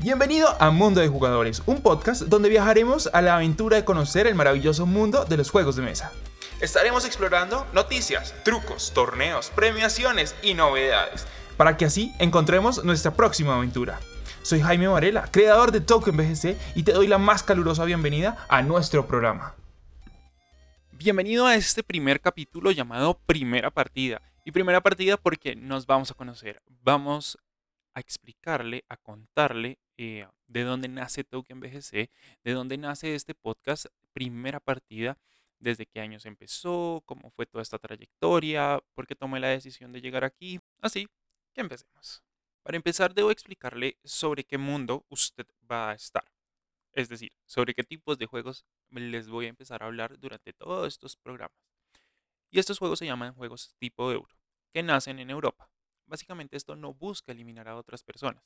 Bienvenido a Mundo de Jugadores, un podcast donde viajaremos a la aventura de conocer el maravilloso mundo de los juegos de mesa. Estaremos explorando noticias, trucos, torneos, premiaciones y novedades, para que así encontremos nuestra próxima aventura. Soy Jaime Varela, creador de Token BGC, y te doy la más calurosa bienvenida a nuestro programa. Bienvenido a este primer capítulo llamado Primera Partida. Y primera partida porque nos vamos a conocer. Vamos a explicarle, a contarle eh, de dónde nace Token BGC, de dónde nace este podcast, primera partida, desde qué años empezó, cómo fue toda esta trayectoria, por qué tomé la decisión de llegar aquí. Así que empecemos. Para empezar, debo explicarle sobre qué mundo usted va a estar. Es decir, sobre qué tipos de juegos les voy a empezar a hablar durante todos estos programas. Y estos juegos se llaman juegos tipo euro, que nacen en Europa. Básicamente esto no busca eliminar a otras personas.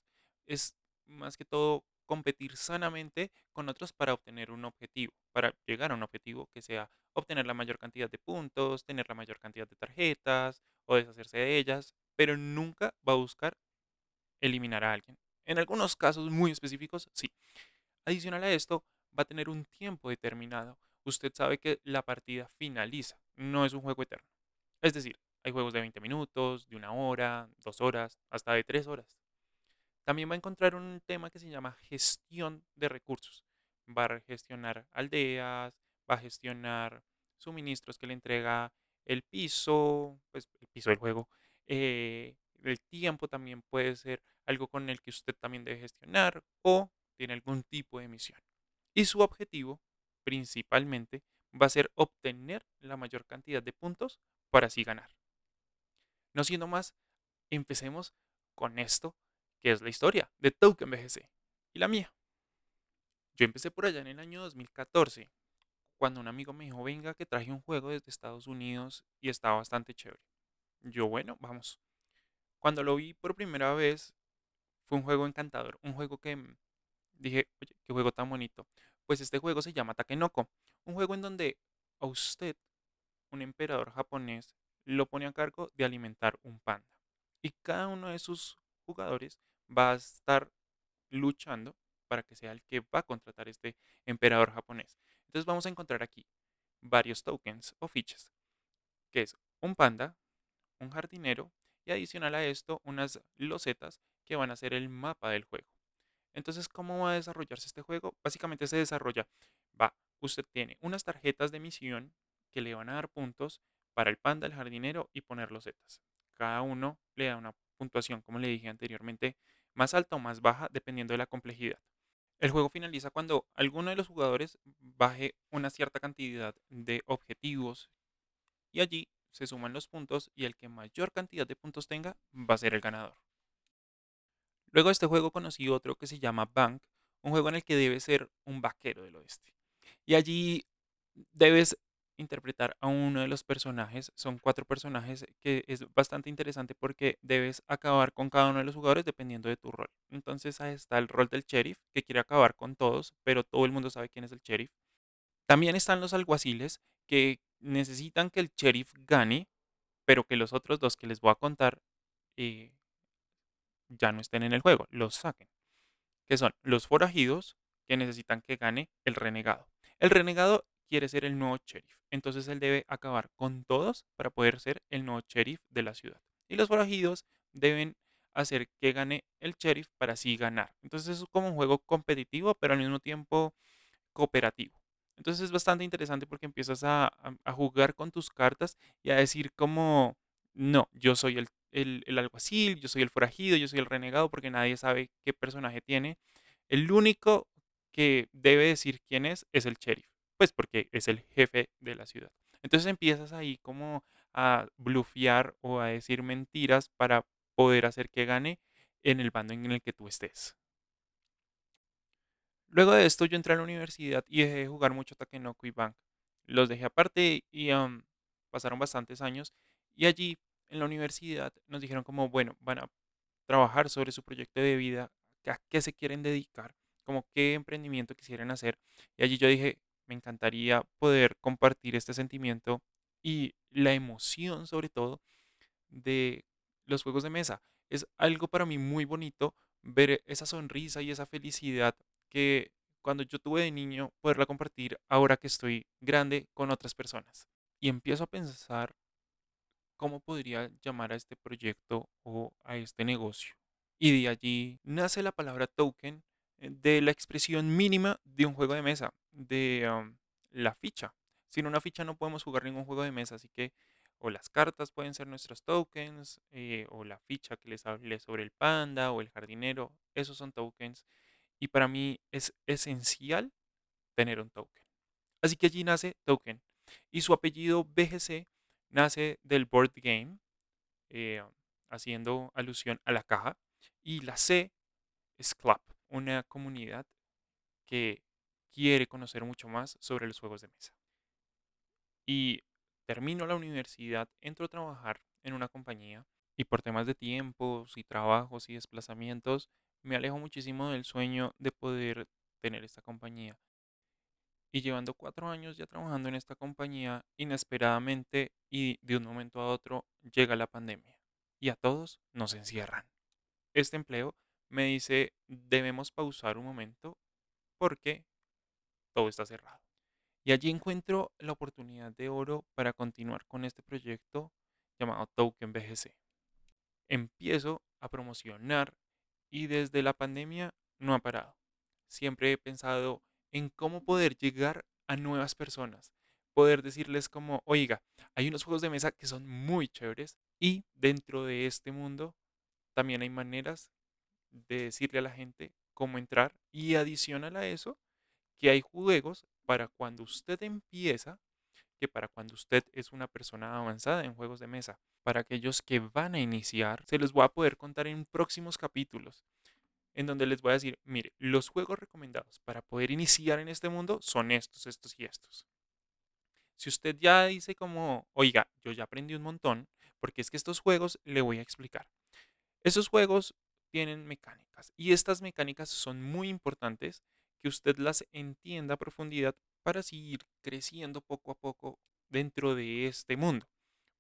Es más que todo competir sanamente con otros para obtener un objetivo, para llegar a un objetivo que sea obtener la mayor cantidad de puntos, tener la mayor cantidad de tarjetas o deshacerse de ellas, pero nunca va a buscar eliminar a alguien. En algunos casos muy específicos, sí. Adicional a esto, va a tener un tiempo determinado. Usted sabe que la partida finaliza, no es un juego eterno. Es decir, hay juegos de 20 minutos, de una hora, dos horas, hasta de tres horas. También va a encontrar un tema que se llama gestión de recursos. Va a gestionar aldeas, va a gestionar suministros que le entrega el piso, pues el piso del juego. Eh, el tiempo también puede ser algo con el que usted también debe gestionar o tiene algún tipo de misión. Y su objetivo, principalmente, va a ser obtener la mayor cantidad de puntos para así ganar. No siendo más, empecemos con esto, que es la historia de Token BGC y la mía. Yo empecé por allá en el año 2014, cuando un amigo me dijo, venga, que traje un juego desde Estados Unidos y estaba bastante chévere. Yo, bueno, vamos. Cuando lo vi por primera vez, fue un juego encantador, un juego que mm, dije, oye, qué juego tan bonito. Pues este juego se llama Takenoko, un juego en donde a usted, un emperador japonés, lo pone a cargo de alimentar un panda. Y cada uno de sus jugadores va a estar luchando para que sea el que va a contratar este emperador japonés. Entonces vamos a encontrar aquí varios tokens o fichas, que es un panda, un jardinero y adicional a esto unas losetas que van a ser el mapa del juego. Entonces, ¿cómo va a desarrollarse este juego? Básicamente se desarrolla, va, usted tiene unas tarjetas de misión que le van a dar puntos para el panda, el jardinero y poner los zetas. Cada uno le da una puntuación, como le dije anteriormente, más alta o más baja dependiendo de la complejidad. El juego finaliza cuando alguno de los jugadores baje una cierta cantidad de objetivos y allí se suman los puntos y el que mayor cantidad de puntos tenga va a ser el ganador. Luego de este juego conocí otro que se llama Bank, un juego en el que debes ser un vaquero del oeste. Y allí debes interpretar a uno de los personajes. Son cuatro personajes que es bastante interesante porque debes acabar con cada uno de los jugadores dependiendo de tu rol. Entonces ahí está el rol del sheriff que quiere acabar con todos, pero todo el mundo sabe quién es el sheriff. También están los alguaciles que necesitan que el sheriff gane, pero que los otros dos que les voy a contar eh, ya no estén en el juego, los saquen. Que son los forajidos que necesitan que gane el renegado. El renegado quiere ser el nuevo sheriff. Entonces él debe acabar con todos para poder ser el nuevo sheriff de la ciudad. Y los forajidos deben hacer que gane el sheriff para así ganar. Entonces es como un juego competitivo, pero al mismo tiempo cooperativo. Entonces es bastante interesante porque empiezas a, jugar con tus cartas y a decir como, no, yo soy el, alguacil, yo soy el forajido, yo soy el renegado, porque nadie sabe qué personaje tiene. El único que debe decir quién es es el sheriff pues porque es el jefe de la ciudad. Entonces empiezas ahí como a blufear o a decir mentiras para poder hacer que gane en el bando en el que tú estés. Luego de esto yo entré a la universidad y dejé de jugar mucho Takenoko y Bank. Los dejé aparte y pasaron bastantes años y allí en la universidad nos dijeron como, bueno, van a trabajar sobre su proyecto de vida, a qué se quieren dedicar, como qué emprendimiento quisieran hacer. Y allí yo dije, me encantaría poder compartir este sentimiento y la emoción sobre todo de los juegos de mesa. Es algo para mí muy bonito ver esa sonrisa y esa felicidad que cuando yo tuve de niño, poderla compartir ahora que estoy grande con otras personas. Y empiezo a pensar cómo podría llamar a este proyecto o a este negocio. Y de allí nace la palabra token eh, de la expresión mínima de un juego de mesa, de la ficha. Sin una ficha no podemos jugar ningún juego de mesa, así que o las cartas pueden ser nuestros tokens, eh, o la ficha que les hablé sobre el panda o el jardinero, esos son tokens. Y para mí es esencial tener un token. Así que allí nace token. Y su apellido BGC nace del board game, eh, haciendo alusión a la caja. Y la C es Club, una comunidad que quiere conocer mucho más sobre los juegos de mesa. Y termino la universidad, entro a trabajar en una compañía y por temas de tiempos y trabajos y desplazamientos, me alejo muchísimo del sueño de poder tener esta compañía. Y llevando cuatro años ya trabajando en esta compañía, inesperadamente y de un momento a otro llega la pandemia y a todos nos encierran. Este empleo me dice, debemos pausar un momento porque todo está cerrado. Y allí encuentro la oportunidad de oro para continuar con este proyecto llamado Token BGC. Empiezo a promocionar y desde la pandemia no ha parado. Siempre he pensado en cómo poder llegar a nuevas personas, poder decirles como, oiga, hay unos juegos de mesa que son muy chéveres y dentro de este mundo también hay maneras de decirle a la gente cómo entrar y adicional a eso, que hay juegos para cuando usted empieza, que para cuando usted es una persona avanzada en juegos de mesa. Para aquellos que van a iniciar, se les voy a poder contar en próximos capítulos, en donde les voy a decir, mire, los juegos recomendados para poder iniciar en este mundo son estos, estos y estos. Si usted ya dice como, oiga, yo ya aprendí un montón, porque es que estos juegos le voy a explicar. Esos juegos tienen mecánicas y estas mecánicas son muy importantes que usted las entienda a profundidad para seguir creciendo poco a poco dentro de este mundo.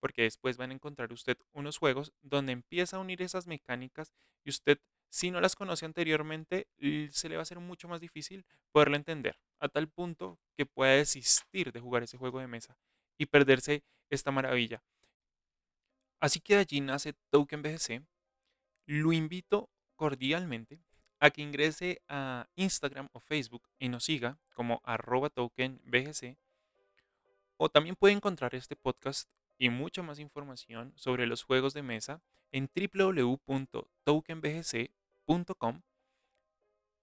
Porque después van a encontrar usted unos juegos donde empieza a unir esas mecánicas y usted, si no las conoce anteriormente, se le va a hacer mucho más difícil poderlo entender, a tal punto que pueda desistir de jugar ese juego de mesa y perderse esta maravilla. Así que allí nace Token BGC. Lo invito cordialmente a que ingrese a Instagram o Facebook y nos siga como arroba token BGC. O también puede encontrar este podcast y mucha más información sobre los juegos de mesa en www.tokenbgc.com.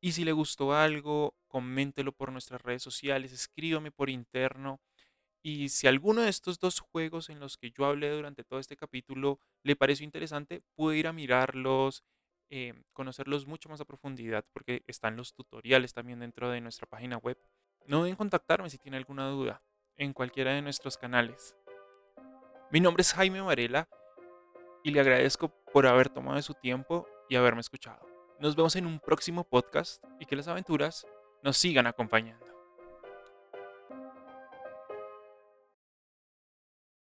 Y si le gustó algo, coméntelo por nuestras redes sociales, escríbame por interno. Y si alguno de estos dos juegos en los que yo hablé durante todo este capítulo le pareció interesante, puede ir a mirarlos Em, conocerlos mucho más a profundidad porque están los tutoriales también dentro de nuestra página web. No deben contactarme si tiene alguna duda en cualquiera de nuestros canales. Mi nombre es Jaime Varela y le agradezco por haber tomado su tiempo y haberme escuchado. Nos vemos en un próximo podcast y que las aventuras nos sigan acompañando.